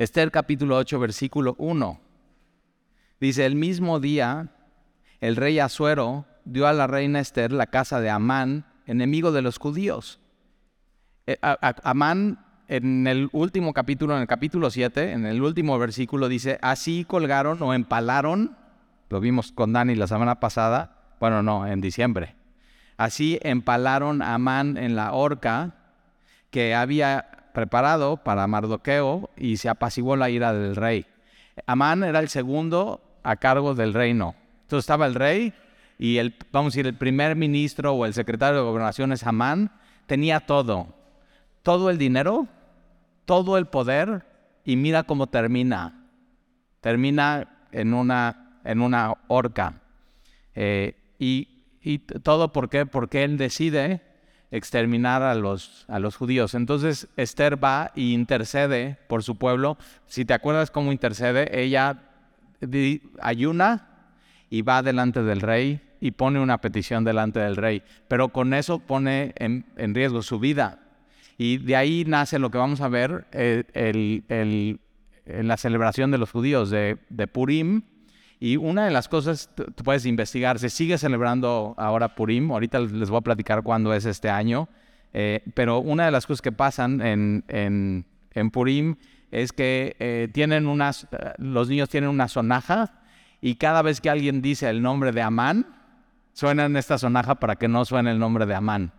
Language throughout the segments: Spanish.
Esther capítulo 8, versículo 1. Dice, el mismo día el rey Asuero dio a la reina Esther la casa de Amán, enemigo de los judíos. Eh, Amán en el último capítulo, en el capítulo 7, en el último versículo dice, así colgaron o empalaron, lo vimos con Dani la semana pasada, bueno, no, en diciembre, así empalaron a Amán en la horca que había preparado para Mardoqueo y se apaciguó la ira del rey. Amán era el segundo a cargo del reino. Entonces estaba el rey y el, vamos a decir, el primer ministro o el secretario de gobernación es Amán, tenía todo, todo el dinero, todo el poder y mira cómo termina. Termina en una, en una horca. Eh, y, y todo por qué? Porque él decide exterminar a los, a los judíos. Entonces Esther va y intercede por su pueblo. Si te acuerdas cómo intercede, ella ayuna y va delante del rey y pone una petición delante del rey, pero con eso pone en, riesgo su vida. Y de ahí nace lo que vamos a ver eh, en la celebración de los judíos de, de Purim, y una de las cosas, tú puedes investigar, se sigue celebrando ahora Purim, ahorita les voy a platicar cuándo es este año, eh, pero una de las cosas que pasan en, en, Purim es que eh, tienen unas, los niños tienen una sonaja y cada vez que alguien dice el nombre de Amán, suena en esta sonaja para que no suene el nombre de Amán.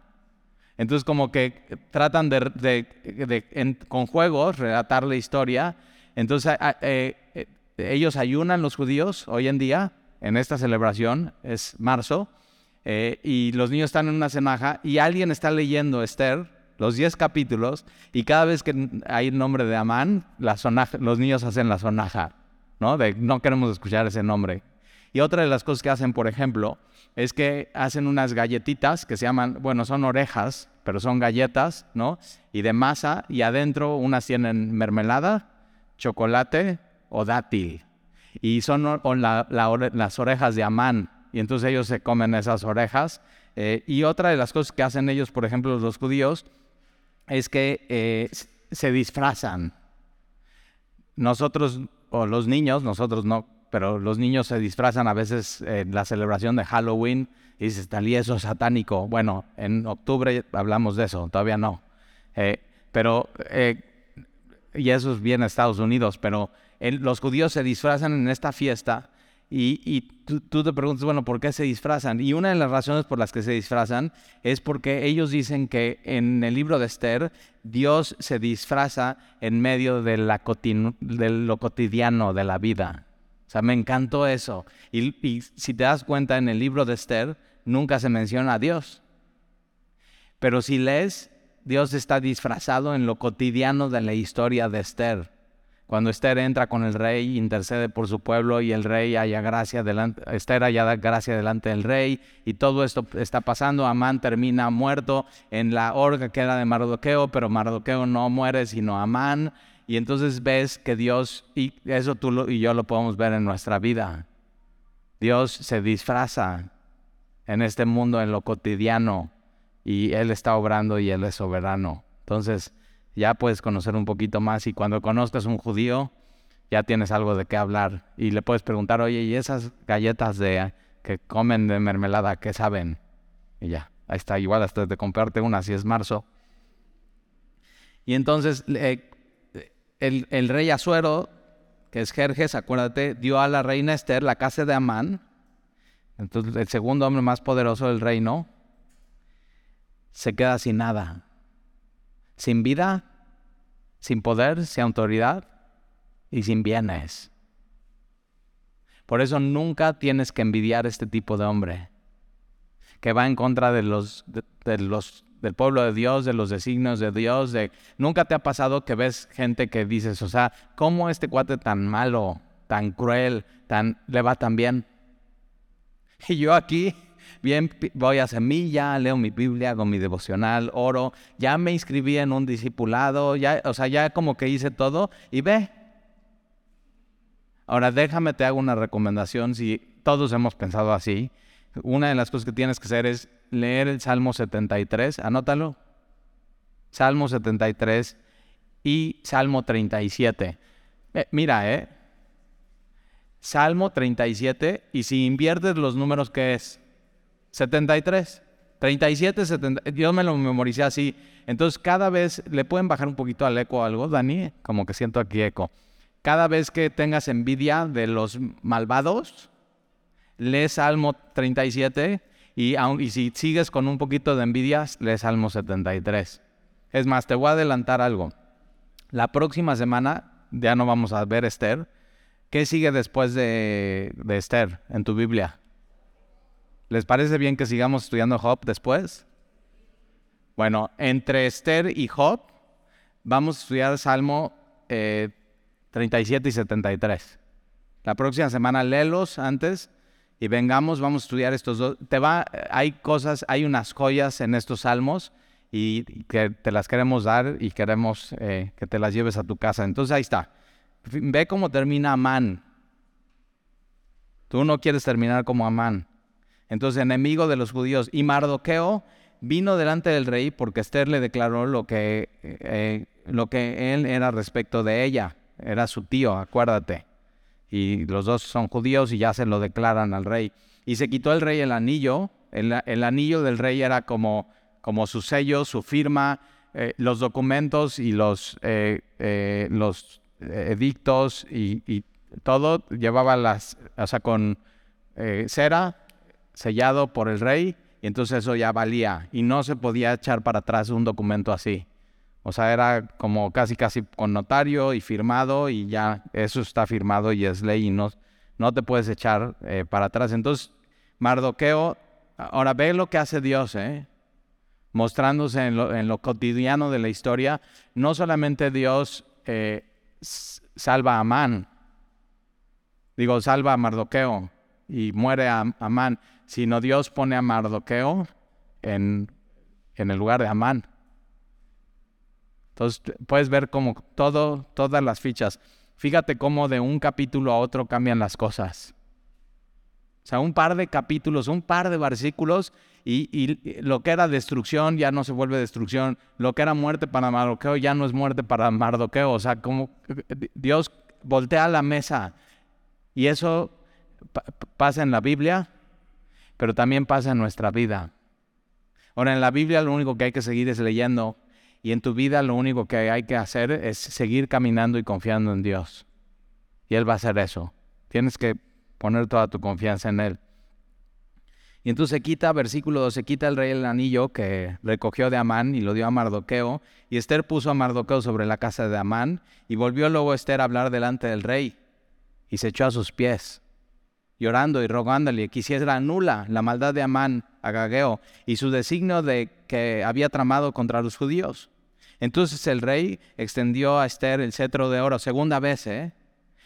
Entonces como que tratan de, de, con juegos relatar la historia. Entonces eh, ellos ayunan los judíos hoy en día, en esta celebración, es marzo, eh, y los niños están en una cenaja y alguien está leyendo Esther, los 10 capítulos, y cada vez que hay el nombre de Amán, la los niños hacen la sonaja, ¿no? De no queremos escuchar ese nombre. Y otra de las cosas que hacen, por ejemplo, es que hacen unas galletitas que se llaman, bueno, son orejas, pero son galletas, ¿no? Y de masa, y adentro unas tienen mermelada, chocolate, o dátil. Y son las orejas de Amán. Y entonces ellos se comen esas orejas. Eh, y otra de las cosas que hacen ellos, por ejemplo, los judíos, es que eh, se disfrazan. Nosotros, o los niños, nosotros no, pero los niños se disfrazan a veces en la celebración de Halloween y dices, tal y eso es satánico. Bueno, en octubre hablamos de eso, todavía no. Eh, pero, y eso es bien Estados Unidos, pero los judíos se disfrazan en esta fiesta y, tú, te preguntas, bueno, ¿por qué se disfrazan? Y una de las razones por las que se disfrazan es porque ellos dicen que en el libro de Esther Dios se disfraza en medio de, lo cotidiano de la vida. O sea, me encantó eso. Y, y si te das cuenta, en el libro de Esther nunca se menciona a Dios. Pero si lees, Dios está disfrazado en lo cotidiano de la historia de Esther. Cuando Esther entra con el rey, intercede por su pueblo y el rey haya gracia delante, Esther haya gracia delante del rey y todo esto está pasando. Amán termina muerto en la horca que era de Mardoqueo, pero Mardoqueo no muere sino Amán. Y entonces ves que Dios, y eso tú y yo lo podemos ver en nuestra vida, Dios se disfraza en este mundo, en lo cotidiano, y Él está obrando y Él es soberano. Entonces, ya puedes conocer un poquito más y cuando conozcas un judío, ya tienes algo de qué hablar y le puedes preguntar, oye, ¿y esas galletas de que comen de mermelada, qué saben? Y ya, ahí está, igual hasta de comprarte una si es marzo. Y entonces el, el, rey Azuero, que es Jerjes, acuérdate, dio a la reina Esther la casa de Amán, entonces el segundo hombre más poderoso del reino, se queda sin nada sin vida, sin poder, sin autoridad y sin bienes. Por eso nunca tienes que envidiar este tipo de hombre que va en contra de los, de, del pueblo de Dios, de los designios de Dios. Nunca te ha pasado que ves gente que dices, o sea, ¿cómo este cuate tan malo, tan cruel, tan le va tan bien? Y yo aquí bien, voy a semilla, leo mi Biblia, hago mi devocional, oro, ya me inscribí en un discipulado, ya, o sea, ya como que hice todo y ve. Ahora déjame, te hago una recomendación, si todos hemos pensado así, una de las cosas que tienes que hacer es leer el Salmo 73, anótalo, Salmo 73 y Salmo 37. Eh, mira, ¿eh? Salmo 37, y si inviertes los números, ¿qué es? 73. 37, 70. Yo me lo memoricé así. Entonces, cada vez, ¿le pueden bajar un poquito al eco algo, Dani? Como que siento aquí eco. Cada vez que tengas envidia de los malvados, lee Salmo 37 y, y si sigues con un poquito de envidia, lee Salmo 73. Es más, te voy a adelantar algo. La próxima semana ya no vamos a ver Esther. ¿Qué sigue después de, de Esther en tu Biblia? ¿Les parece bien que sigamos estudiando Job después? Bueno, entre Esther y Job vamos a estudiar Salmo 37 eh, y 73. La próxima semana léelos antes y vengamos, vamos a estudiar estos dos. Te va, hay cosas, hay unas joyas en estos salmos y que te las queremos dar y queremos eh, que te las lleves a tu casa. Entonces ahí está. Ve cómo termina Amán. Tú no quieres terminar como Amán. Entonces, enemigo de los judíos. Y Mardoqueo vino delante del rey porque Esther le declaró lo que, eh, lo que él era respecto de ella. Era su tío, acuérdate. Y los dos son judíos y ya se lo declaran al rey. Y se quitó el rey el anillo. El, anillo del rey era como, como su sello, su firma, eh, los documentos y los, eh, los edictos y, todo llevaba las, o sea, con cera sellado por el rey y entonces eso ya valía y no se podía echar para atrás un documento así. O sea, era como casi casi con notario y firmado y ya eso está firmado y es ley y no, no te puedes echar eh, para atrás. Entonces, Mardoqueo, ahora ve lo que hace Dios, ¿eh? mostrándose en lo, cotidiano de la historia. No solamente Dios eh, salva a Amán. Digo, salva a Mardoqueo y muere a Amán, sino Dios pone a Mardoqueo en, en el lugar de Amán. Entonces puedes ver como todas las fichas. Fíjate cómo de un capítulo a otro cambian las cosas. O sea, un par de capítulos, un par de versículos y, lo que era destrucción ya no se vuelve destrucción. Lo que era muerte para Mardoqueo ya no es muerte para Mardoqueo. O sea, como Dios voltea la mesa. Y eso pasa en la Biblia, pero también pasa en nuestra vida. Ahora, en la Biblia lo único que hay que seguir es leyendo. Y en tu vida lo único que hay que hacer es seguir caminando y confiando en Dios. Y Él va a hacer eso. Tienes que poner toda tu confianza en Él. Y entonces se quita, versículo 2, se quita el rey el anillo que recogió de Amán y lo dio a Mardoqueo. Y Esther puso a Mardoqueo sobre la casa de Amán. Y volvió luego Esther a hablar delante del rey. Y se echó a sus pies, llorando y rogándole que hiciera nula la maldad de Amán, Agageo, y su designio de que había tramado contra los judíos. Entonces el rey extendió a Esther el cetro de oro, segunda vez, ¿eh?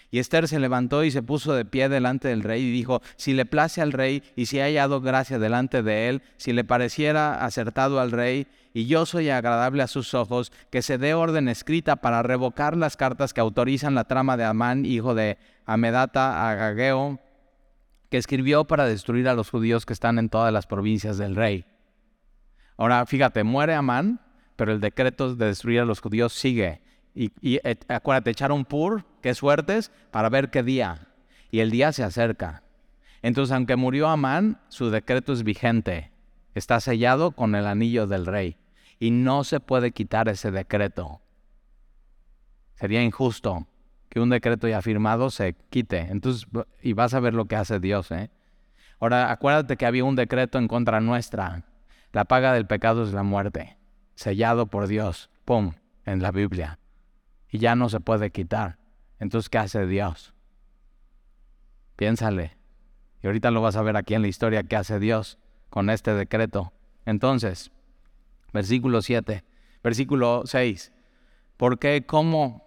Y Esther se levantó y se puso de pie delante del rey y dijo, si le place al rey y si ha hallado gracia delante de él, si le pareciera acertado al rey y yo soy agradable a sus ojos, que se dé orden escrita para revocar las cartas que autorizan la trama de Amán, hijo de Amedata Agageo, que escribió para destruir a los judíos que están en todas las provincias del rey. Ahora, fíjate, muere Amán, pero el decreto de destruir a los judíos sigue. Y, eh, acuérdate, echar un pur, qué suertes, para ver qué día. Y el día se acerca. Entonces, aunque murió Amán, su decreto es vigente. Está sellado con el anillo del rey. Y no se puede quitar ese decreto. Sería injusto que un decreto ya firmado se quite. Entonces, y vas a ver lo que hace Dios. ¿eh? Ahora, acuérdate que había un decreto en contra nuestra. La paga del pecado es la muerte. Sellado por Dios. ¡Pum! En la Biblia y ya no se puede quitar. Entonces, ¿qué hace Dios? Piénsale. Y ahorita lo vas a ver aquí en la historia qué hace Dios con este decreto. Entonces, versículo 7, versículo 6. Porque cómo,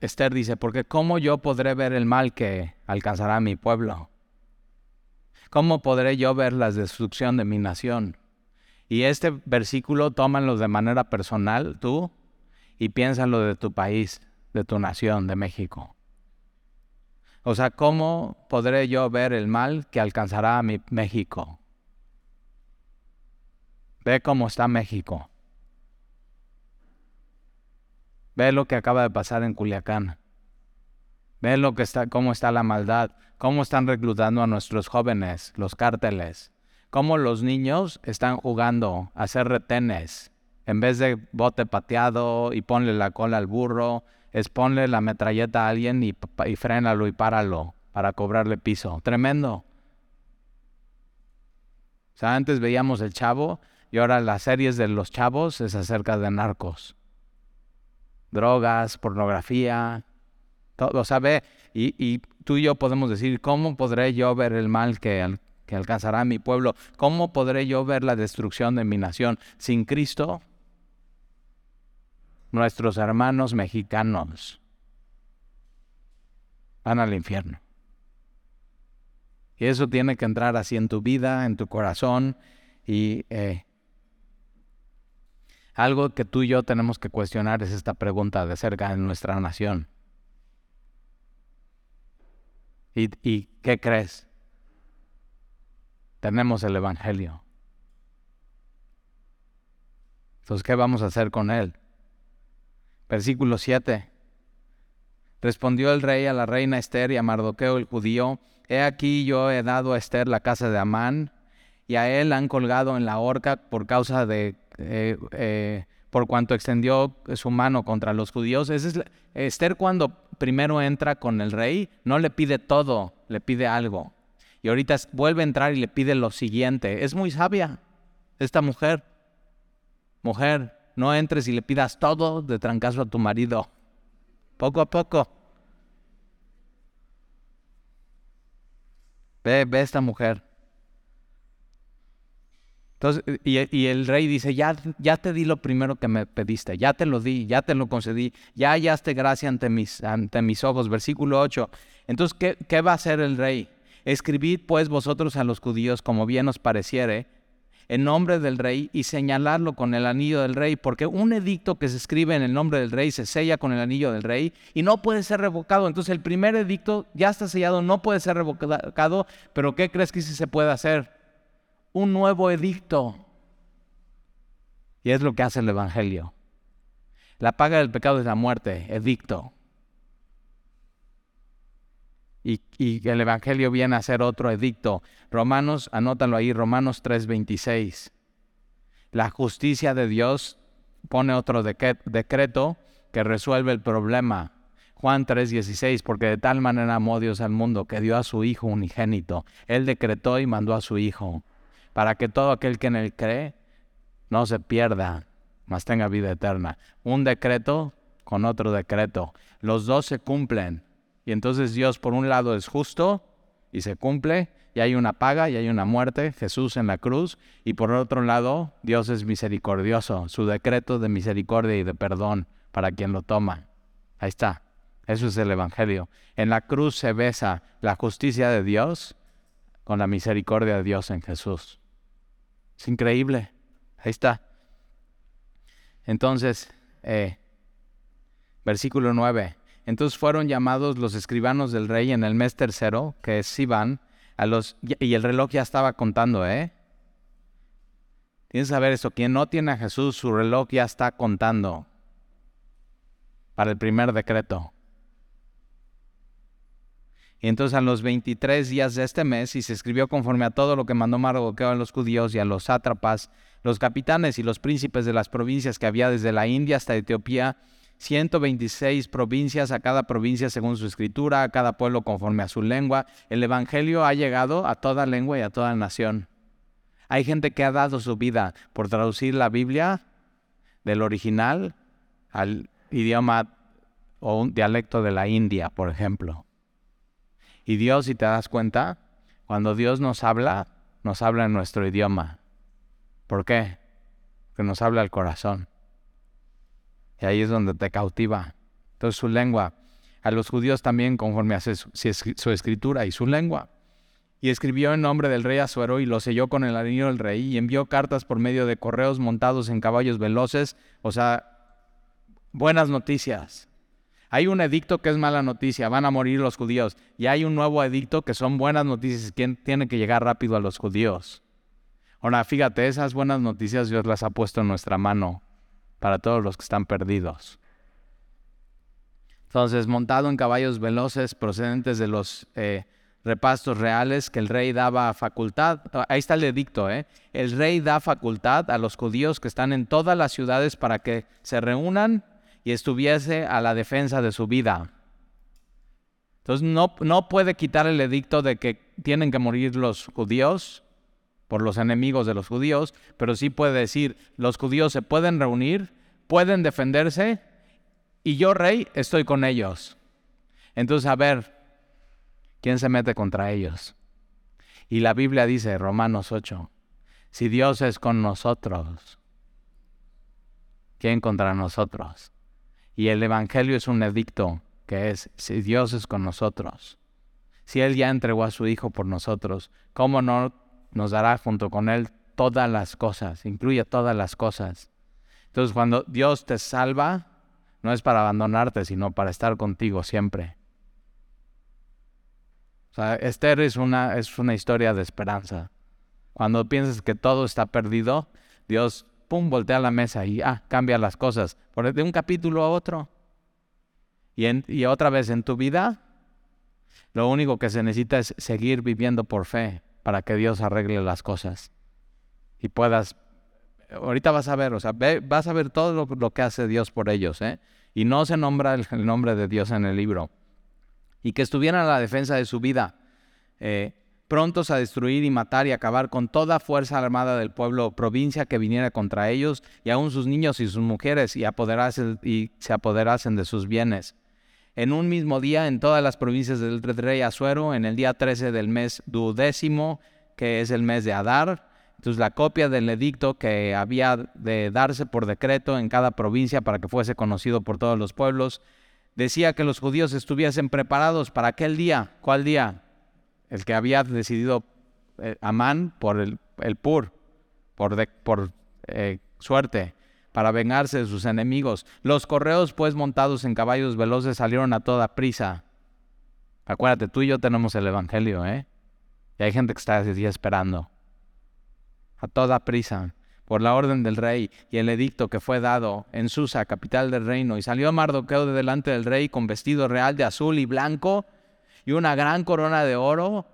Esther dice, porque cómo yo podré ver el mal que alcanzará mi pueblo? ¿Cómo podré yo ver la destrucción de mi nación? Y este versículo tómanlo de manera personal, tú, y piénsalo de tu país, de tu nación, de México. O sea, ¿cómo podré yo ver el mal que alcanzará a mi México? Ve cómo está México. Ve lo que acaba de pasar en Culiacán. Ve lo que está, cómo está la maldad, cómo están reclutando a nuestros jóvenes, los cárteles, cómo los niños están jugando a hacer retenes. En vez de bote pateado y ponle la cola al burro, es ponle la metralleta a alguien y, y frénalo y páralo para cobrarle piso. Tremendo. O sea, antes veíamos el chavo y ahora las series de los chavos es acerca de narcos. Drogas, pornografía, todo, ¿sabe? Y, y tú y yo podemos decir, ¿cómo podré yo ver el mal que, que alcanzará mi pueblo? ¿Cómo podré yo ver la destrucción de mi nación? Sin Cristo, nuestros hermanos mexicanos van al infierno. Y eso tiene que entrar así en tu vida, en tu corazón. Y eh, algo que tú y yo tenemos que cuestionar es esta pregunta de cerca de nuestra nación. ¿Y, ¿Y qué crees? Tenemos el Evangelio. Entonces, ¿qué vamos a hacer con él? Versículo 7. Respondió el rey a la reina Esther y a Mardoqueo el judío, He aquí yo he dado a Esther la casa de Amán, y a él han colgado en la horca por causa de, eh, eh, por cuanto extendió su mano contra los judíos. Es, Esther cuando primero entra con el rey, no le pide todo, le pide algo. Y ahorita vuelve a entrar y le pide lo siguiente. Es muy sabia esta mujer. Mujer, no entres y le pidas todo de trancazo a tu marido poco a poco. Ve, ve esta mujer. Entonces, y, el rey dice, ya, ya te di lo primero que me pediste, ya te lo di, ya te lo concedí, ya hallaste gracia ante mis, ante mis ojos. Versículo 8. Entonces, ¿qué, ¿qué va a hacer el rey? Escribid pues vosotros a los judíos como bien os pareciere, en nombre del rey y señalarlo con el anillo del rey, porque un edicto que se escribe en el nombre del rey se sella con el anillo del rey y no puede ser revocado. Entonces el primer edicto ya está sellado, no puede ser revocado, pero ¿qué crees que sí se puede hacer? Un nuevo edicto. Y es lo que hace el Evangelio. La paga del pecado es la muerte, edicto. y, el Evangelio viene a ser otro edicto. Romanos, anótalo ahí, Romanos 3:26. La justicia de Dios pone otro decreto que resuelve el problema. Juan 3:16, porque de tal manera amó Dios al mundo que dio a su Hijo unigénito. Él decretó y mandó a su Hijo, para que todo aquel que en él cree no se pierda, mas tenga vida eterna. Un decreto con otro decreto. Los dos se cumplen. Y entonces Dios por un lado es justo y se cumple, y hay una paga y hay una muerte, Jesús en la cruz, y por otro lado Dios es misericordioso, su decreto de misericordia y de perdón para quien lo toma. Ahí está, eso es el Evangelio. En la cruz se besa la justicia de Dios con la misericordia de Dios en Jesús. Es increíble, ahí está. Entonces, eh, versículo 9. Entonces fueron llamados los escribanos del rey en el mes tercero, que es Sivan, a los, y el reloj ya estaba contando, ¿eh? Tienes que saber eso, quien no tiene a Jesús, su reloj ya está contando para el primer decreto. Y entonces a los 23 días de este mes, y se escribió conforme a todo lo que mandó Mardoqueo a los judíos y a los sátrapas, los capitanes y los príncipes de las provincias que había desde la India hasta Etiopía, 126 provincias, a cada provincia según su escritura, a cada pueblo conforme a su lengua. El Evangelio ha llegado a toda lengua y a toda nación. Hay gente que ha dado su vida por traducir la Biblia del original al idioma o un dialecto de la India, por ejemplo. Y Dios, si te das cuenta, cuando Dios nos habla, nos habla en nuestro idioma. ¿Por qué? Porque nos habla el corazón. Y ahí es donde te cautiva. Entonces su lengua. A los judíos también conforme a su, escritura y su lengua. Y escribió en nombre del rey Azuero y lo selló con el anillo del rey y envió cartas por medio de correos montados en caballos veloces. O sea, buenas noticias. Hay un edicto que es mala noticia, van a morir los judíos. Y hay un nuevo edicto que son buenas noticias, que tiene que llegar rápido a los judíos. Ahora, fíjate, esas buenas noticias Dios las ha puesto en nuestra mano para todos los que están perdidos. Entonces, montado en caballos veloces procedentes de los eh, repastos reales que el rey daba facultad, ah, ahí está el edicto, ¿eh? el rey da facultad a los judíos que están en todas las ciudades para que se reúnan y estuviese a la defensa de su vida. Entonces no, no puede quitar el edicto de que tienen que morir los judíos por los enemigos de los judíos, pero sí puede decir, los judíos se pueden reunir, pueden defenderse y yo, rey, estoy con ellos. Entonces, a ver, ¿quién se mete contra ellos? Y la Biblia dice, Romanos 8, si Dios es con nosotros, ¿quién contra nosotros? Y el Evangelio es un edicto que es, si Dios es con nosotros, si Él ya entregó a su Hijo por nosotros, ¿cómo no nos dará junto con Él todas las cosas? Incluye todas las cosas. Entonces cuando Dios te salva, no es para abandonarte, sino para estar contigo siempre. Esther es una, es una historia de esperanza. Cuando piensas que todo está perdido, Dios, pum, voltea la mesa y ah, cambia las cosas. De un capítulo a otro. Y, otra vez en tu vida, lo único que se necesita es seguir viviendo por fe para que Dios arregle las cosas y puedas ahorita vas a ver, o sea, vas a ver todo lo, que hace Dios por ellos, ¿eh? Y no se nombra el, nombre de Dios en el libro. Y que estuvieran a la defensa de su vida, eh, prontos a destruir y matar y acabar con toda fuerza armada del pueblo provincia que viniera contra ellos, y aun sus niños y sus mujeres, y, y se apoderasen de sus bienes. En un mismo día, en todas las provincias del rey Azuero, en el día 13 del mes duodécimo, que es el mes de Adar, entonces la copia del edicto que había de darse por decreto en cada provincia para que fuese conocido por todos los pueblos, decía que los judíos estuviesen preparados para aquel día. ¿Cuál día? El que había decidido eh, Amán por el, Pur, por, por eh, suerte, para vengarse de sus enemigos. Los correos, pues montados en caballos veloces, salieron a toda prisa. Acuérdate, tú y yo tenemos el Evangelio, ¿eh? Y hay gente que está así esperando a toda prisa por la orden del rey y el edicto que fue dado en Susa, capital del reino. Y salió Mardoqueo de delante del rey con vestido real de azul y blanco y una gran corona de oro.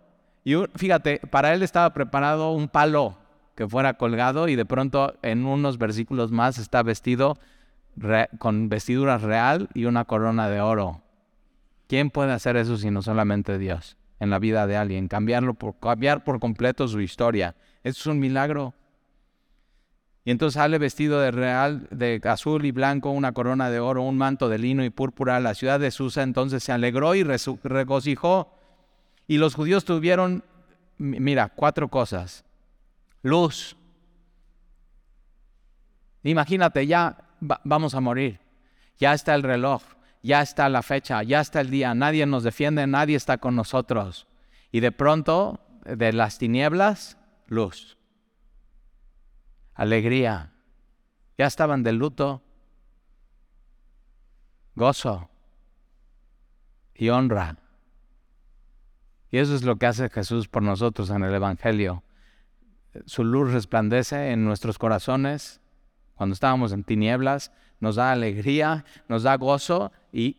Y fíjate, para él estaba preparado un palo que fuera colgado y de pronto en unos versículos más está vestido con vestidura real y una corona de oro. ¿Quién puede hacer eso sino solamente Dios en la vida de alguien? Cambiarlo por, cambiar por completo su historia. Esto es un milagro. Y entonces sale vestido de real, de azul y blanco, una corona de oro, un manto de lino y púrpura. La ciudad de Susa entonces se alegró y regocijó. Y los judíos tuvieron, mira, cuatro cosas. Luz. Imagínate, ya vamos a morir. Ya está el reloj, ya está la fecha, ya está el día. Nadie nos defiende, nadie está con nosotros. Y de pronto, de las tinieblas, luz, alegría. Ya estaban de luto, gozo y honra. Y eso es lo que hace Jesús por nosotros en el Evangelio. Su luz resplandece en nuestros corazones cuando estábamos en tinieblas, nos da alegría, nos da gozo y,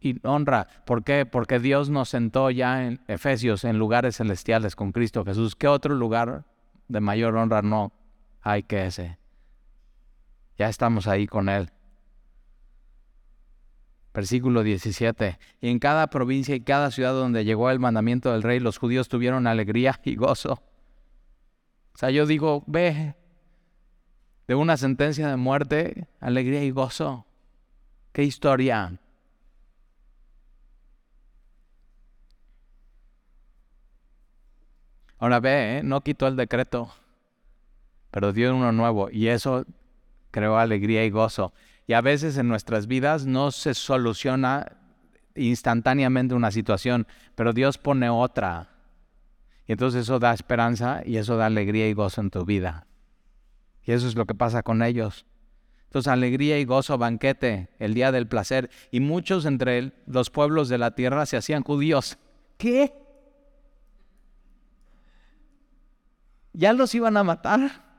y honra. ¿Por qué? Porque Dios nos sentó ya en Efesios, en lugares celestiales con Cristo Jesús. ¿Qué otro lugar de mayor honra no hay que ese? Ya estamos ahí con Él. Versículo 17. Y en cada provincia y cada ciudad donde llegó el mandamiento del rey, los judíos tuvieron alegría y gozo. O sea, yo digo, ve, de una sentencia de muerte, alegría y gozo. ¿Qué historia? Ahora ve, ¿eh? no quitó el decreto, pero dio uno nuevo y eso creó alegría y gozo. Y a veces en nuestras vidas no se soluciona instantáneamente una situación, pero Dios pone otra. Y entonces eso da esperanza y eso da alegría y gozo en tu vida. Y eso es lo que pasa con ellos. Entonces, alegría y gozo, banquete, el día del placer. Y muchos entre los pueblos de la tierra se hacían judíos. ¿Qué? ya los iban a matar.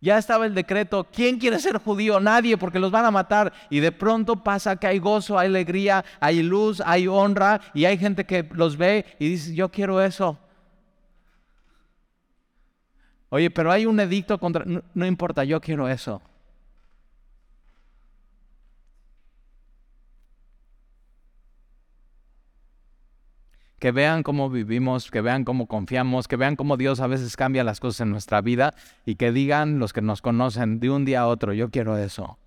Ya estaba el decreto, ¿quién quiere ser judío? Nadie, porque los van a matar. Y de pronto pasa que hay gozo, hay alegría, hay luz, hay honra, y hay gente que los ve y dice, yo quiero eso. Oye, pero hay un edicto contra... No, importa, yo quiero eso. Que vean cómo vivimos, que vean cómo confiamos, que vean cómo Dios a veces cambia las cosas en nuestra vida y que digan los que nos conocen de un día a otro, yo quiero eso.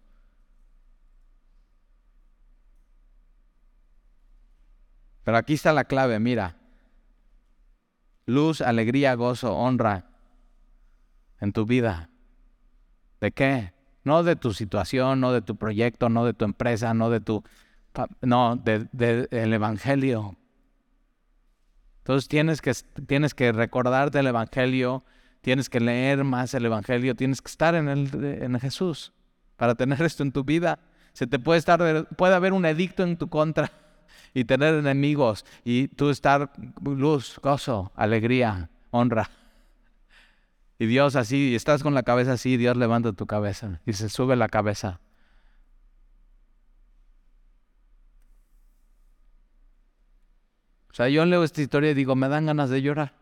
Pero aquí está la clave, mira. Luz, alegría, gozo, honra en tu vida. ¿De qué? No de tu situación, no de tu proyecto, no de tu empresa, no de tu... No, del de, Evangelio. Entonces tienes que, tienes que recordarte el Evangelio, tienes que leer más el Evangelio, tienes que estar en, el, en Jesús para tener esto en tu vida. Se te puede estar, puede haber un edicto en tu contra y tener enemigos y tú estar luz, gozo, alegría, honra. Y Dios así, y estás con la cabeza así, Dios levanta tu cabeza y se sube la cabeza. O sea, yo leo esta historia y digo, me dan ganas de llorar.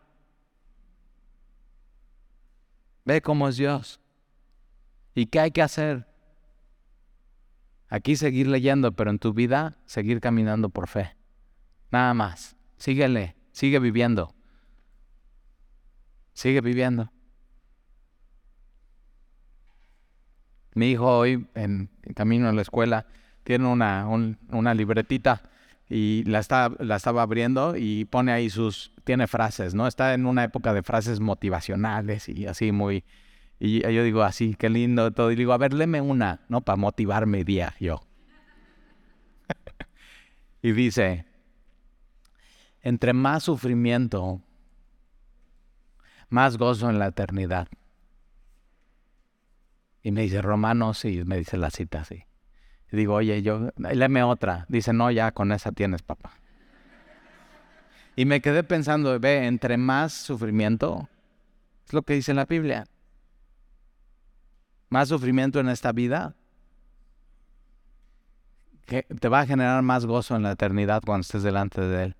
Ve cómo es Dios. ¿Y qué hay que hacer? Aquí seguir leyendo, pero en tu vida seguir caminando por fe. Nada más. Síguele, sigue viviendo. Sigue viviendo. Mi hijo hoy, en, camino a la escuela, tiene una, una libretita y la, está, la estaba abriendo y pone ahí sus, tiene frases, ¿no? Está en una época de frases motivacionales y así muy, y yo digo así, qué lindo todo, y digo, a ver, léeme una, ¿no? Para motivarme día, yo. y dice, entre más sufrimiento, más gozo en la eternidad. Y me dice, Romanos, y me dice la cita así. Digo, oye, yo, léeme otra. Dice, no, ya con esa tienes, papá. Y me quedé pensando, ve, entre más sufrimiento, es lo que dice la Biblia. Más sufrimiento en esta vida, que te va a generar más gozo en la eternidad cuando estés delante de Él.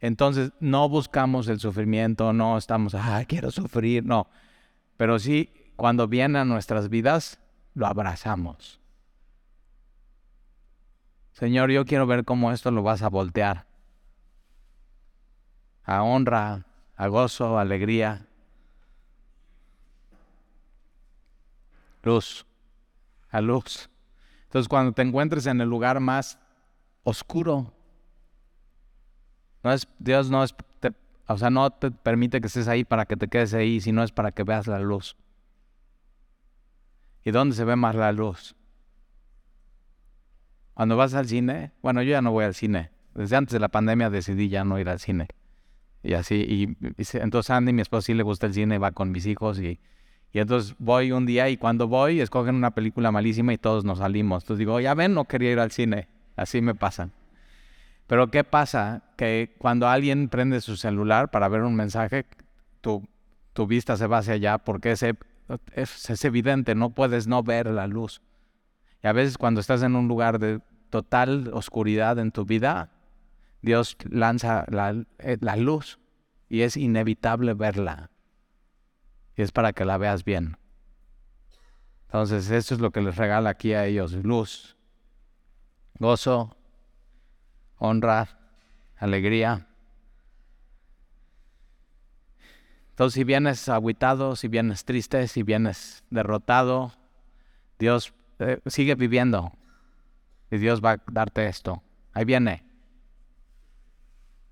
Entonces, no buscamos el sufrimiento, no estamos, ah, quiero sufrir, no. Pero sí, cuando viene a nuestras vidas, lo abrazamos. Señor, yo quiero ver cómo esto lo vas a voltear. A honra, a gozo, a alegría. Luz, a luz. Entonces cuando te encuentres en el lugar más oscuro, no es, Dios no es, o sea, no te permite que estés ahí para que te quedes ahí, sino es para que veas la luz. ¿Y dónde se ve más la luz? Cuando vas al cine, bueno, yo ya no voy al cine. Desde antes de la pandemia decidí ya no ir al cine. Y así, y, entonces Andy, mi esposa, sí le gusta el cine, va con mis hijos y, y entonces voy un día y cuando voy escogen una película malísima y todos nos salimos. Entonces digo, ya ven, no quería ir al cine. Así me pasan. Pero ¿qué pasa? Que cuando alguien prende su celular para ver un mensaje, tu, tu vista se va hacia allá porque ese, es, es evidente, no puedes no ver la luz. Y a veces cuando estás en un lugar de total oscuridad en tu vida, Dios lanza eh, la, luz y es inevitable verla. Y es para que la veas bien. Entonces, eso es lo que les regala aquí a ellos, luz, gozo, honra, alegría. Entonces, si vienes aguitado, si vienes triste, si vienes derrotado, Dios eh, sigue viviendo. Y Dios va a darte esto. Ahí viene.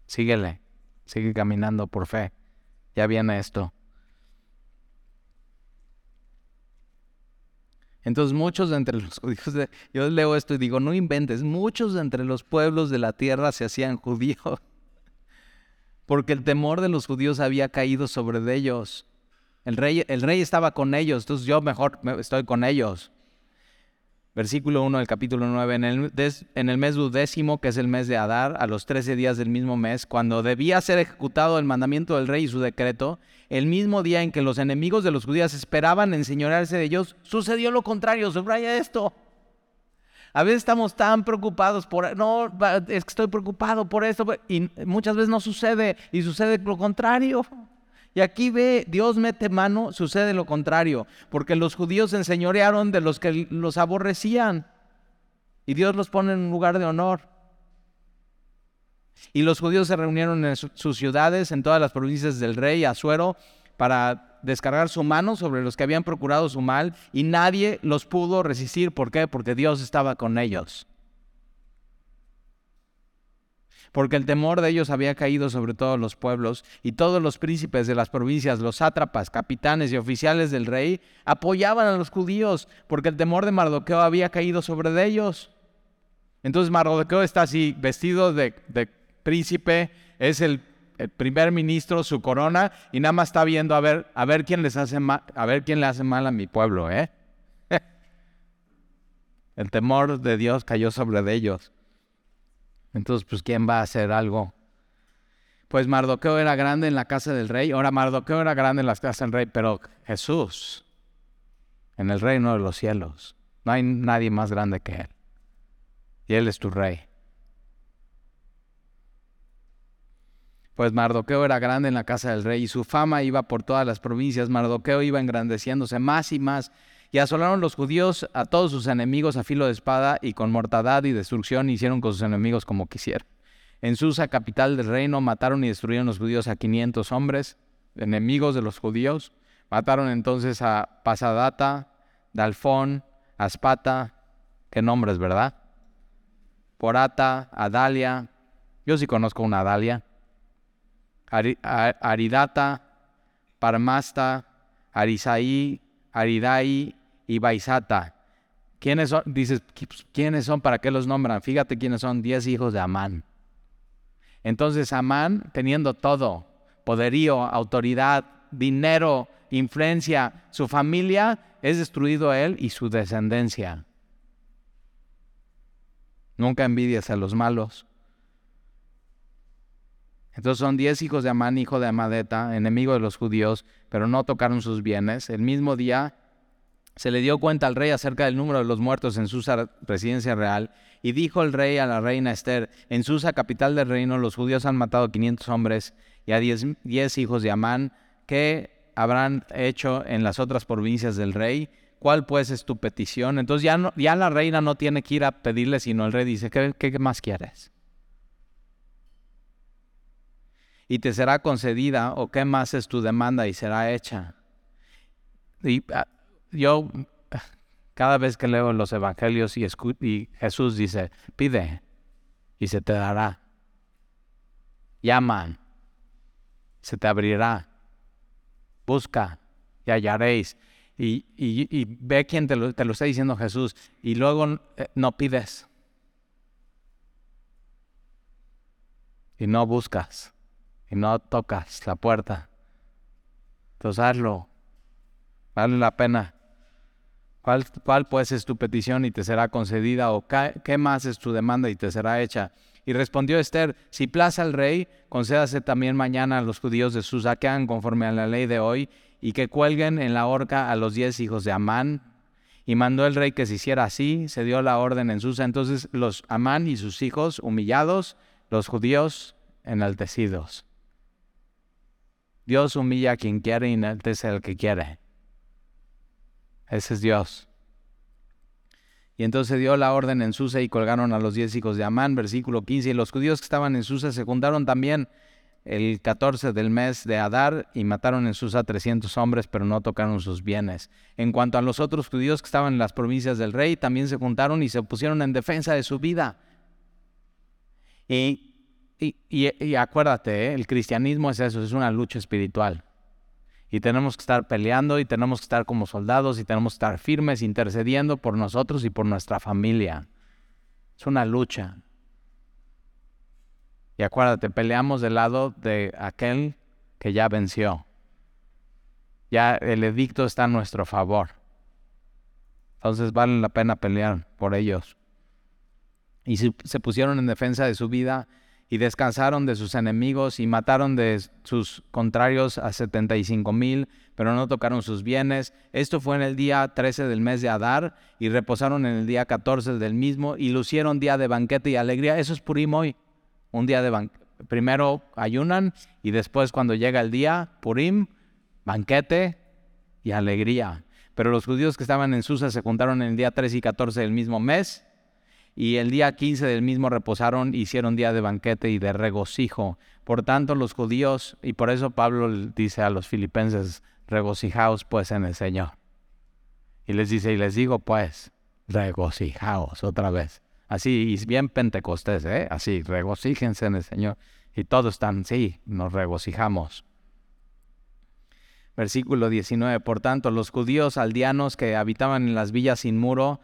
Síguele. Sigue caminando por fe. Ya viene esto. Entonces muchos de entre los judíos, yo leo esto y digo, no inventes, muchos de entre los pueblos de la tierra se hacían judíos, porque el temor de los judíos había caído sobre ellos. El rey, el rey estaba con ellos, entonces yo mejor estoy con ellos. Versículo 1 del capítulo 9. En el, en el mes duodécimo, que es el mes de Adar, a los 13 días del mismo mes, cuando debía ser ejecutado el mandamiento del rey y su decreto, el mismo día en que los enemigos de los judíos esperaban enseñorearse de ellos, sucedió lo contrario. Subraya esto. A veces estamos tan preocupados por, no, es que estoy preocupado por esto, y muchas veces no sucede, y sucede lo contrario. Y aquí ve, Dios mete mano, sucede lo contrario, porque los judíos se enseñorearon de los que los aborrecían, y Dios los pone en un lugar de honor. Y los judíos se reunieron en sus ciudades, en todas las provincias del rey Asuero, para descargar su mano sobre los que habían procurado su mal y nadie los pudo resistir. ¿Por qué? Porque Dios estaba con ellos. Porque el temor de ellos había caído sobre todos los pueblos y todos los príncipes de las provincias, los sátrapas, capitanes y oficiales del rey apoyaban a los judíos porque el temor de Mardoqueo había caído sobre ellos. Entonces Mardoqueo está así vestido de, príncipe, es el el primer ministro su corona y nada más está viendo a ver, a ver quién les hace mal, a ver quién le hace mal a mi pueblo, ¿eh? El temor de Dios cayó sobre ellos. Entonces, pues, ¿quién va a hacer algo? Pues Mardoqueo era grande en la casa del rey. Ahora Mardoqueo era grande en la casa del rey, pero Jesús en el reino de los cielos. No hay nadie más grande que Él. Y Él es tu rey. pues Mardoqueo era grande en la casa del rey y su fama iba por todas las provincias. Mardoqueo iba engrandeciéndose más y más. Y asolaron los judíos a todos sus enemigos a filo de espada y con mortandad y destrucción hicieron con sus enemigos como quisieron. En Susa, capital del reino, mataron y destruyeron los judíos a 500 hombres, enemigos de los judíos. Mataron entonces a Pasadata, Dalfón, Aspata, qué nombres, ¿verdad? Porata, Adalia. Yo sí conozco una Adalia. Aridata, Parmasta, Arisaí, Aridai y Baisata. ¿Quiénes son? Dices, pues, ¿quiénes son? ¿Para qué los nombran? Fíjate quiénes son, diez hijos de Amán. Entonces Amán, teniendo todo, poderío, autoridad, dinero, influencia, su familia, es destruido él y su descendencia. Nunca envidias a los malos. Entonces son diez hijos de Amán, hijo de Amadeta, enemigo de los judíos, pero no tocaron sus bienes. El mismo día se le dio cuenta al rey acerca del número de los muertos en Susa, residencia real, y dijo el rey a la reina Esther, en Susa, capital del reino, los judíos han matado a 500 hombres y a diez, hijos de Amán, ¿qué habrán hecho en las otras provincias del rey? ¿Cuál pues es tu petición? Entonces ya la reina no tiene que ir a pedirle, sino el rey dice, qué más quieres? Y te será concedida, o qué más es tu demanda y será hecha. Y ah, yo cada vez que leo los evangelios y, y Jesús dice, pide y se te dará. Llaman, se te abrirá. Busca y hallaréis. Y, ve quién te lo, te lo, está diciendo Jesús. Y luego eh, no pides. Y no buscas y no tocas la puerta. Entonces hazlo. Vale la pena. ¿Cuál, ¿Cuál, pues es tu petición y te será concedida? ¿O qué, más es tu demanda y te será hecha? Y respondió Esther, si plaza al rey, concédase también mañana a los judíos de Susa que hagan conforme a la ley de hoy y que cuelguen en la horca a los diez hijos de Amán. Y mandó el rey que se hiciera así, se dio la orden en Susa. Entonces los Amán y sus hijos humillados, los judíos enaltecidos. Dios humilla a quien quiere y enaltece al que quiere. Ese es Dios. Y entonces dio la orden en Susa y colgaron a los diez hijos de Amán, versículo 15. Y los judíos que estaban en Susa se juntaron también el 14 del mes de Adar y mataron en Susa 300 hombres, pero no tocaron sus bienes. En cuanto a los otros judíos que estaban en las provincias del rey, también se juntaron y se pusieron en defensa de su vida. Y y, acuérdate, ¿eh? el cristianismo es eso, es una lucha espiritual. Y tenemos que estar peleando y tenemos que estar como soldados y tenemos que estar firmes intercediendo por nosotros y por nuestra familia. Es una lucha. Y acuérdate, peleamos del lado de aquel que ya venció. Ya el edicto está a nuestro favor. Entonces vale la pena pelear por ellos. Y se pusieron en defensa de su vida y descansaron de sus enemigos y mataron de sus contrarios a setenta y cinco mil, pero no tocaron sus bienes. Esto fue en el día 13 del mes de Adar y reposaron en el día 14 del mismo y lucieron día de banquete y alegría. Eso es Purim hoy, un día de banquete. Primero ayunan y después cuando llega el día, Purim, banquete y alegría. Pero los judíos que estaban en Susa se juntaron en el día 13 y 14 del mismo mes y el día 15 del mismo reposaron, hicieron día de banquete y de regocijo. Por tanto, los judíos, y por eso Pablo dice a los filipenses, regocijaos pues en el Señor. Y les dice, y les digo pues, regocijaos otra vez. Así, y bien pentecostés, ¿eh? Así, regocíjense en el Señor. Y todos están, sí, nos regocijamos. Versículo 19. Por tanto, los judíos aldeanos que habitaban en las villas sin muro,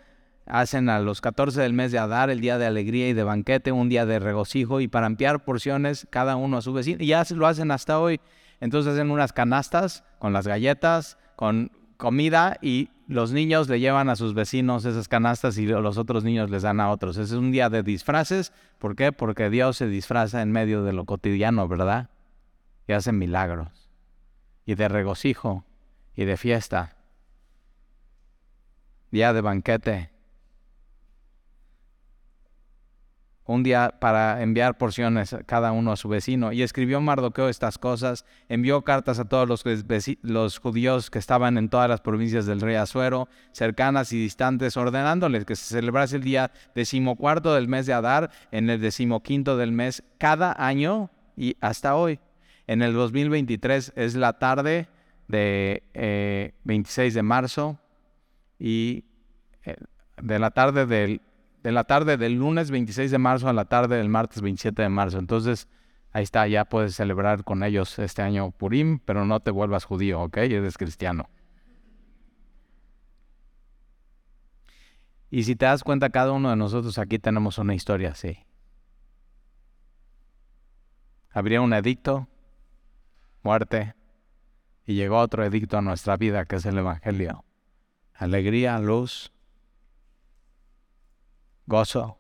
hacen a los 14 del mes de Adar el día de alegría y de banquete, un día de regocijo y para ampliar porciones cada uno a su vecino. Y ya lo hacen hasta hoy. Entonces hacen unas canastas con las galletas, con comida y los niños le llevan a sus vecinos esas canastas y los otros niños les dan a otros. Ese es un día de disfraces. ¿Por qué? Porque Dios se disfraza en medio de lo cotidiano, ¿verdad? Y hace milagros. Y de regocijo y de fiesta. Día de banquete un día para enviar porciones cada uno a su vecino. Y escribió Mardoqueo estas cosas, envió cartas a todos los, judíos que estaban en todas las provincias del rey Azuero, cercanas y distantes, ordenándoles que se celebrase el día decimocuarto del mes de Adar, en el decimoquinto del mes, cada año y hasta hoy. En el 2023 es la tarde de 26 eh, de marzo y eh, de la tarde del de la tarde del lunes 26 de marzo a la tarde del martes 27 de marzo. Entonces, ahí está, ya puedes celebrar con ellos este año Purim, pero no te vuelvas judío, ¿ok? Eres cristiano. Y si te das cuenta, cada uno de nosotros aquí tenemos una historia así. Habría un edicto, muerte, y llegó otro edicto a nuestra vida, que es el Evangelio. Alegría, luz, gozo.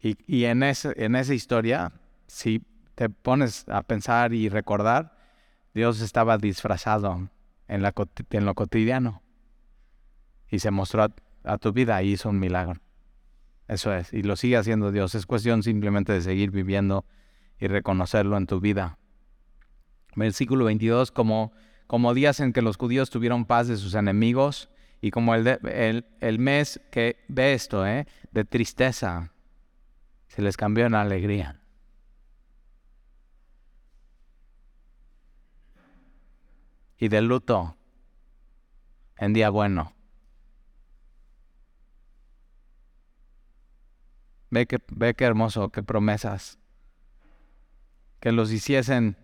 Y, en, ese, en esa historia, si te pones a pensar y recordar, Dios estaba disfrazado en, la, en lo cotidiano y se mostró a, a tu vida y hizo un milagro. Eso es, y lo sigue haciendo Dios. Es cuestión simplemente de seguir viviendo y reconocerlo en tu vida. Versículo 22, como como días en que los judíos tuvieron paz de sus enemigos y como el, el, mes que ve esto, ¿eh? de tristeza, se les cambió en alegría. Y de luto en día bueno. Ve que, ve qué hermoso, qué promesas. Que los hiciesen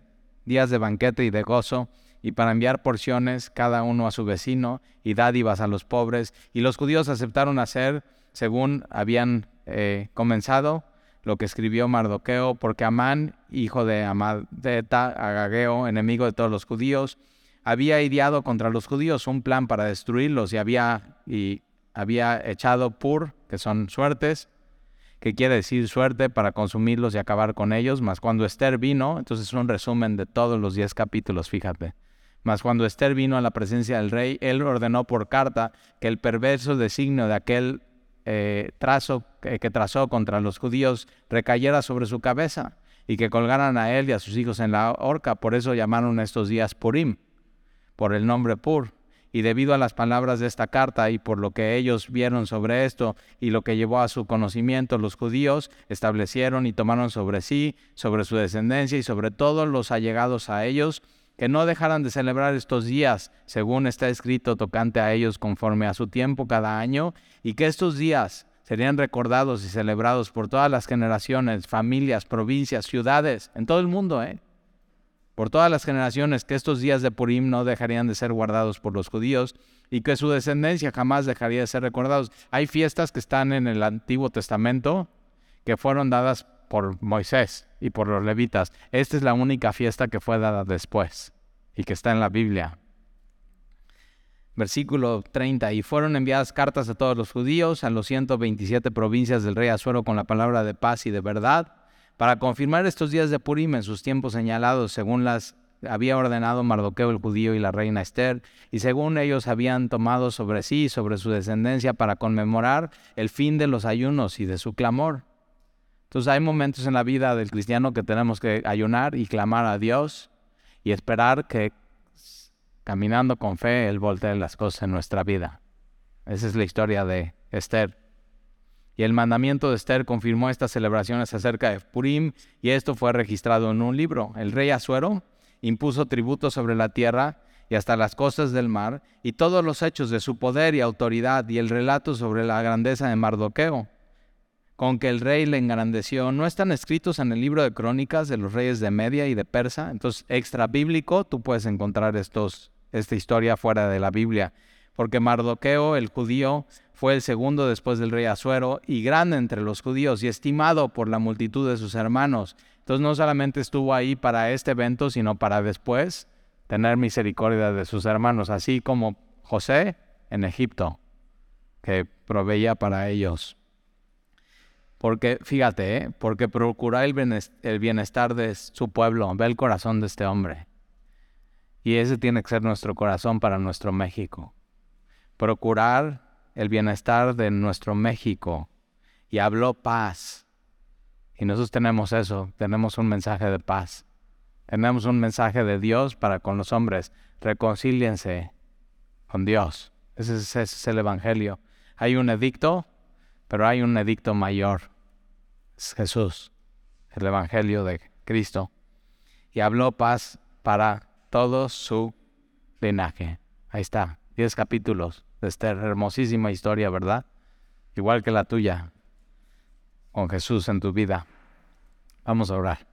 días de banquete y de gozo y para enviar porciones cada uno a su vecino y dádivas a los pobres. Y los judíos aceptaron hacer según habían eh, comenzado lo que escribió Mardoqueo, porque Amán, hijo de Amadeta, Agageo, enemigo de todos los judíos, había ideado contra los judíos un plan para destruirlos y había, y había echado pur, que son suertes, que quiere decir suerte para consumirlos y acabar con ellos, mas cuando Esther vino, entonces es un resumen de todos los diez capítulos, fíjate. Mas cuando Esther vino a la presencia del rey, él ordenó por carta que el perverso designio de aquel eh, trazo que, que trazó contra los judíos recayera sobre su cabeza y que colgaran a él y a sus hijos en la horca. Por eso llamaron estos días Purim, por el nombre Pur. Y debido a las palabras de esta carta y por lo que ellos vieron sobre esto y lo que llevó a su conocimiento, los judíos establecieron y tomaron sobre sí, sobre su descendencia y sobre todos los allegados a ellos, que no dejaran de celebrar estos días, según está escrito tocante a ellos conforme a su tiempo cada año, y que estos días serían recordados y celebrados por todas las generaciones, familias, provincias, ciudades, en todo el mundo, ¿eh? Por todas las generaciones, que estos días de Purim no dejarían de ser guardados por los judíos y que su descendencia jamás dejaría de ser recordados. Hay fiestas que están en el Antiguo Testamento que fueron dadas por Moisés y por los levitas. Esta es la única fiesta que fue dada después y que está en la Biblia. Versículo 30. Y fueron enviadas cartas a todos los judíos, a los 127 provincias del rey Azuero con la palabra de paz y de verdad, para confirmar estos días de Purim en sus tiempos señalados, según las había ordenado Mardoqueo el judío y la reina Esther, y según ellos habían tomado sobre sí y sobre su descendencia para conmemorar el fin de los ayunos y de su clamor. Entonces hay momentos en la vida del cristiano que tenemos que ayunar y clamar a Dios y esperar que caminando con fe Él voltee las cosas en nuestra vida. Esa es la historia de Esther. Y el mandamiento de Esther confirmó estas celebraciones acerca de Purim y esto fue registrado en un libro. El rey Asuero impuso tributo sobre la tierra y hasta las costas del mar y todos los hechos de su poder y autoridad y el relato sobre la grandeza de Mardoqueo con que el rey le engrandeció, no están escritos en el libro de crónicas de los reyes de Media y de Persa. Entonces, extra bíblico, tú puedes encontrar esta historia fuera de la Biblia. Porque Mardoqueo, el judío, fue el segundo después del rey Asuero y grande entre los judíos y estimado por la multitud de sus hermanos. Entonces, no solamente estuvo ahí para este evento, sino para después tener misericordia de sus hermanos, así como José en Egipto, que proveía para ellos. Porque, fíjate, ¿eh? porque procurar el bienestar de su pueblo, ve el corazón de este hombre. Y ese tiene que ser nuestro corazón para nuestro México. Procurar el bienestar de nuestro México. Y habló paz. Y nosotros tenemos eso, tenemos un mensaje de paz. Tenemos un mensaje de Dios para con los hombres. Reconcíliense con Dios. ese es el Evangelio. Hay un edicto pero hay un edicto mayor. Es Jesús, el Evangelio de Cristo. Y habló paz para todo su linaje. Ahí está, diez capítulos de esta hermosísima historia, ¿verdad? Igual que la tuya, con Jesús en tu vida. Vamos a orar.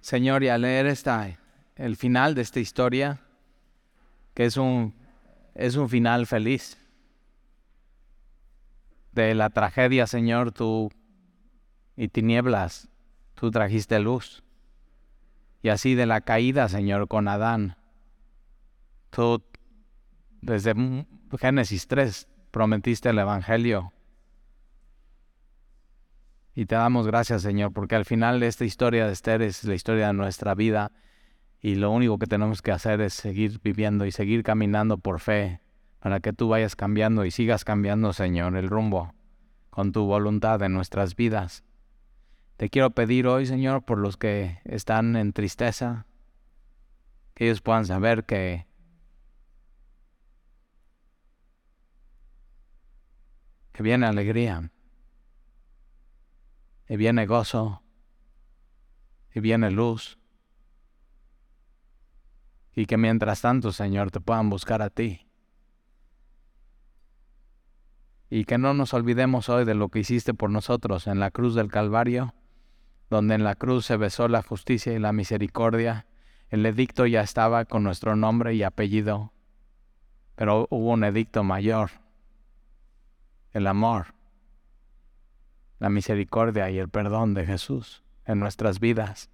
Señor, y al leer esta, el final de esta historia, que es un, es un final feliz. De la tragedia, Señor, tú y tinieblas, tú trajiste luz. Y así de la caída, Señor, con Adán, tú desde Génesis 3 prometiste el Evangelio. Y te damos gracias, Señor, porque al final de esta historia de Esther es la historia de nuestra vida y lo único que tenemos que hacer es seguir viviendo y seguir caminando por fe para que tú vayas cambiando y sigas cambiando, Señor, el rumbo con tu voluntad en nuestras vidas. Te quiero pedir hoy, Señor, por los que están en tristeza, que ellos puedan saber que que viene alegría, y viene gozo, y viene luz y que mientras tanto, Señor, te puedan buscar a ti. Y que no nos olvidemos hoy de lo que hiciste por nosotros en la cruz del Calvario, donde en la cruz se besó la justicia y la misericordia. El edicto ya estaba con nuestro nombre y apellido, pero hubo un edicto mayor, el amor, la misericordia y el perdón de Jesús en nuestras vidas.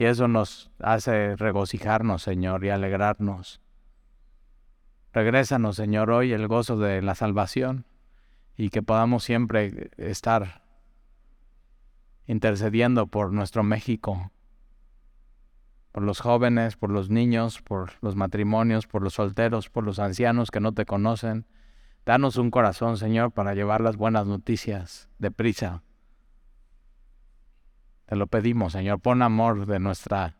Y eso nos hace regocijarnos, Señor, y alegrarnos. Regrésanos, Señor, hoy el gozo de la salvación y que podamos siempre estar intercediendo por nuestro México, por los jóvenes, por los niños, por los matrimonios, por los solteros, por los ancianos que no te conocen. Danos un corazón, Señor, para llevar las buenas noticias deprisa te lo pedimos, Señor, pon amor de nuestra,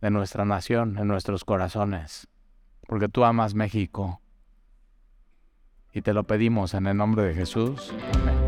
de nuestra nación en nuestros corazones, porque tú amas México. Y te lo pedimos en el nombre de Jesús. Amén.